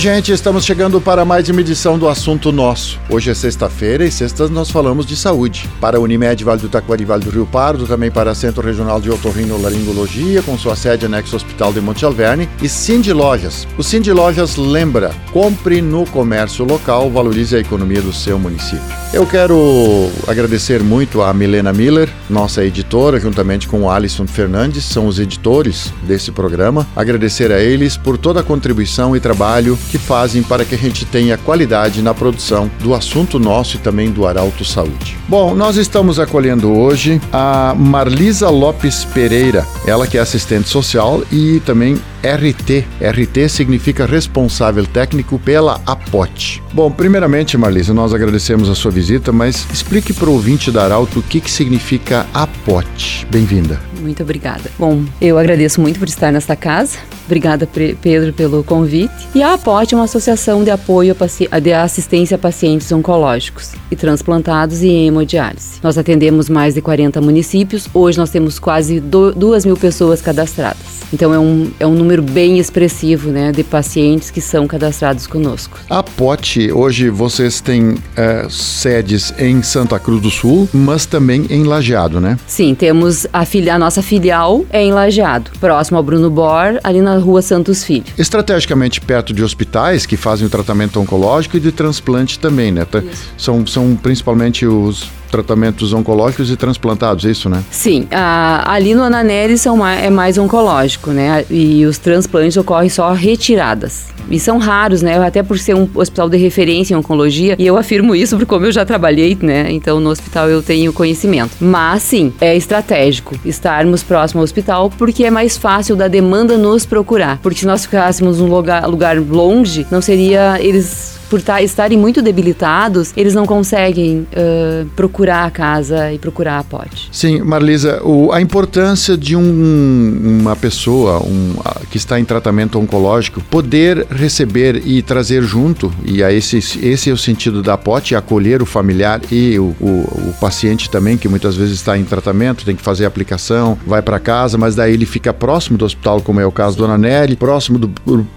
Gente, estamos chegando para mais uma edição do Assunto Nosso. Hoje é sexta-feira e sextas nós falamos de saúde. Para a Unimed Vale do Taquari Vale do Rio Pardo, também para Centro Regional de Otorrinolaringologia, com sua sede anexo Hospital de Monte Alverne, e Cindy Lojas. O Cindy Lojas lembra, compre no comércio local, valorize a economia do seu município. Eu quero agradecer muito a Milena Miller, nossa editora, juntamente com o Alisson Fernandes, são os editores desse programa. Agradecer a eles por toda a contribuição e trabalho que fazem para que a gente tenha qualidade na produção do assunto nosso e também do Arauto Saúde. Bom, nós estamos acolhendo hoje a Marlisa Lopes Pereira, ela que é assistente social e também RT. RT significa responsável técnico pela APOT. Bom, primeiramente, Marlisa, nós agradecemos a sua visita, mas explique para o ouvinte da Arauto o que, que significa APOT. Bem-vinda. Muito obrigada. Bom, eu agradeço muito por estar nesta casa. Obrigada, Pedro, pelo convite. E a APOT é uma associação de apoio de assistência a pacientes oncológicos e transplantados e em hemodiálise. Nós atendemos mais de 40 municípios. Hoje nós temos quase 2 mil pessoas cadastradas. Então é um, é um número bem expressivo né, de pacientes que são cadastrados conosco. A POT, hoje vocês têm é, sedes em Santa Cruz do Sul, mas também em Lajeado, né? Sim, temos a, filia, a nossa filial é em Lajeado, próximo ao Bruno Bor, ali na rua Santos Filho. Estrategicamente perto de hospitais que fazem o tratamento oncológico e de transplante também, né? Isso. São, são principalmente os tratamentos oncológicos e transplantados, é isso, né? Sim, a, ali no Ananelli são é mais oncológico, né? E os transplantes ocorrem só retiradas. E são raros, né? Até por ser um hospital de referência em oncologia, e eu afirmo isso porque como eu já trabalhei, né? Então no hospital eu tenho conhecimento. Mas sim, é estratégico estarmos próximo ao hospital porque é mais fácil da demanda nos procurar. Porque se nós ficássemos num lugar, lugar longe, não seria eles por estarem muito debilitados, eles não conseguem uh, procurar a casa e procurar a pote. Sim, Marlisa, o, a importância de um, uma pessoa um, que está em tratamento oncológico poder receber e trazer junto, e a esse, esse é o sentido da pote, acolher o familiar e o, o, o paciente também, que muitas vezes está em tratamento, tem que fazer a aplicação, vai para casa, mas daí ele fica próximo do hospital, como é o caso da Dona Nelly, próximo do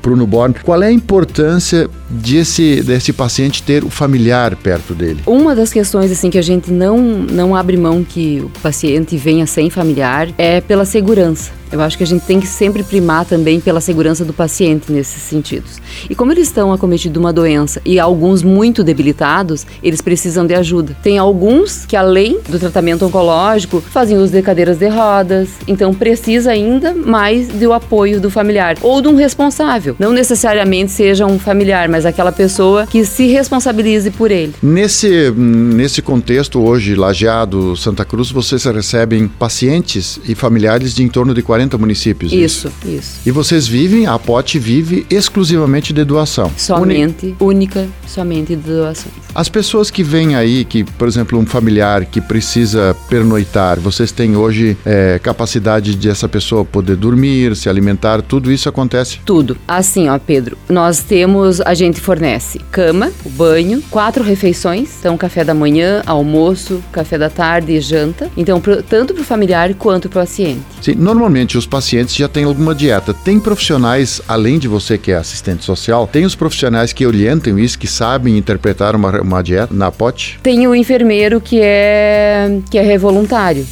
Bruno Born. Qual é a importância desse desse paciente ter o familiar perto dele? Uma das questões assim que a gente não não abre mão que o paciente venha sem familiar é pela segurança. Eu acho que a gente tem que sempre primar também pela segurança do paciente nesses sentidos. E como eles estão acometidos de uma doença e alguns muito debilitados, eles precisam de ajuda. Tem alguns que, além do tratamento oncológico, fazem uso de cadeiras de rodas, então precisa ainda mais do apoio do familiar ou de um responsável. Não necessariamente seja um familiar, mas aquela pessoa que se responsabilize por ele. Nesse, nesse contexto, hoje, Lajeado, Santa Cruz, vocês recebem pacientes e familiares de em torno de 40 40 municípios. Isso, isso. isso. E vocês vivem, a POT vive exclusivamente de doação. Somente, Uni... única, somente de doações. As pessoas que vêm aí, que, por exemplo, um familiar que precisa pernoitar, vocês têm hoje é, capacidade de essa pessoa poder dormir, se alimentar, tudo isso acontece? Tudo. Assim, ó, Pedro, nós temos, a gente fornece cama, banho, quatro refeições, então café da manhã, almoço, café da tarde e janta. Então, pro, tanto para o familiar quanto para o paciente. Sim, normalmente os pacientes já têm alguma dieta. Tem profissionais, além de você que é assistente social, tem os profissionais que orientam isso, que sabem interpretar uma uma dieta na pote? Tem o enfermeiro que é que é voluntário.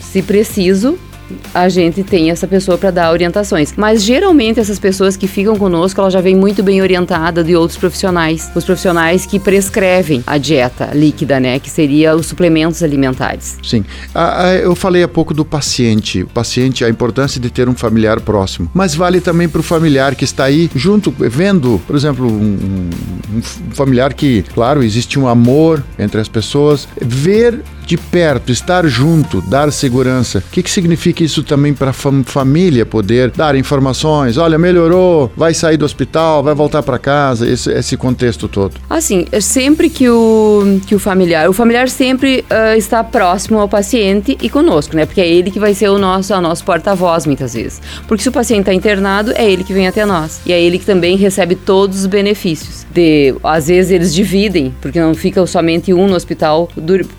Se preciso, a gente tem essa pessoa para dar orientações. Mas geralmente essas pessoas que ficam conosco, ela já vem muito bem orientada de outros profissionais, os profissionais que prescrevem a dieta líquida, né, que seria os suplementos alimentares. Sim. Ah, ah, eu falei há pouco do paciente, o paciente, a importância de ter um familiar próximo, mas vale também para o familiar que está aí junto, vendo, por exemplo, um, um familiar que, claro, existe um amor entre as pessoas, ver de perto, estar junto, dar segurança. O que, que significa isso também para a fam família poder dar informações? Olha, melhorou, vai sair do hospital, vai voltar para casa, esse, esse contexto todo. Assim, é sempre que o, que o familiar, o familiar sempre uh, está próximo ao paciente e conosco, né? Porque é ele que vai ser o nosso, nosso porta-voz muitas vezes. Porque se o paciente está internado, é ele que vem até nós. E é ele que também recebe todos os benefícios. De, às vezes eles dividem, porque não fica somente um no hospital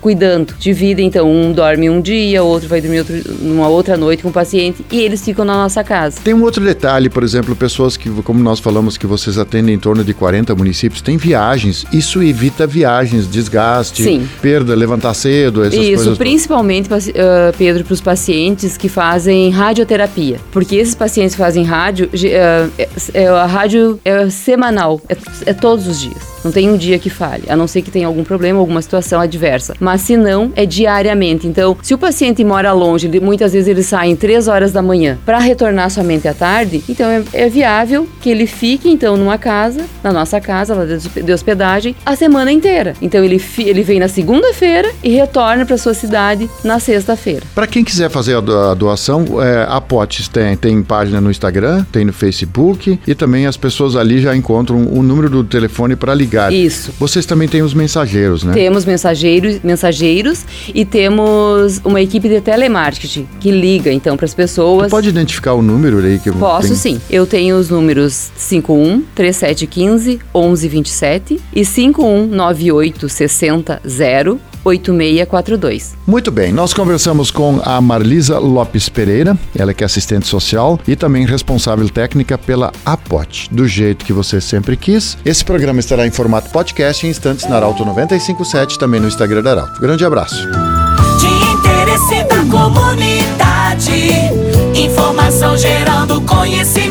cuidando. Dividem, então um dorme um dia, outro vai dormir outro, numa outra noite com o paciente e eles ficam na nossa casa. Tem um outro detalhe, por exemplo, pessoas que, como nós falamos, que vocês atendem em torno de 40 municípios, tem viagens. Isso evita viagens, desgaste, Sim. perda, levantar cedo, essas Isso, coisas. Isso, principalmente, uh, Pedro, para os pacientes que fazem radioterapia. Porque esses pacientes que fazem rádio, uh, é, é, a rádio é semanal, é, é todos os dias. Não tem um dia que falhe, a não ser que tenha algum problema, alguma situação adversa. Mas se não, é diariamente. Então, se o paciente mora longe, muitas vezes ele sai em 3 horas da manhã para retornar somente à tarde, então é, é, viável que ele fique então numa casa, na nossa casa, lá de hospedagem, a semana inteira. Então ele, ele vem na segunda-feira e retorna para sua cidade na sexta-feira. Para quem quiser fazer a doação, é, a Potes tem, tem página no Instagram, tem no Facebook e também as pessoas ali já encontram o número do telefone para ligar ligar. Isso. Vocês também têm os mensageiros, né? Temos mensageiros, mensageiros e temos uma equipe de telemarketing que liga então para as pessoas. Você pode identificar o número aí que eu Posso tenho? sim. Eu tenho os números 51 3715 1127 e 5198 60 0 8642. Muito bem, nós conversamos com a Marlisa Lopes Pereira, ela que é assistente social e também responsável técnica pela APOT, do jeito que você sempre quis. Esse programa estará em formato podcast em instantes na Arauto 957, também no Instagram da Arauto. Grande abraço. De interesse da comunidade, informação gerando conhecimento.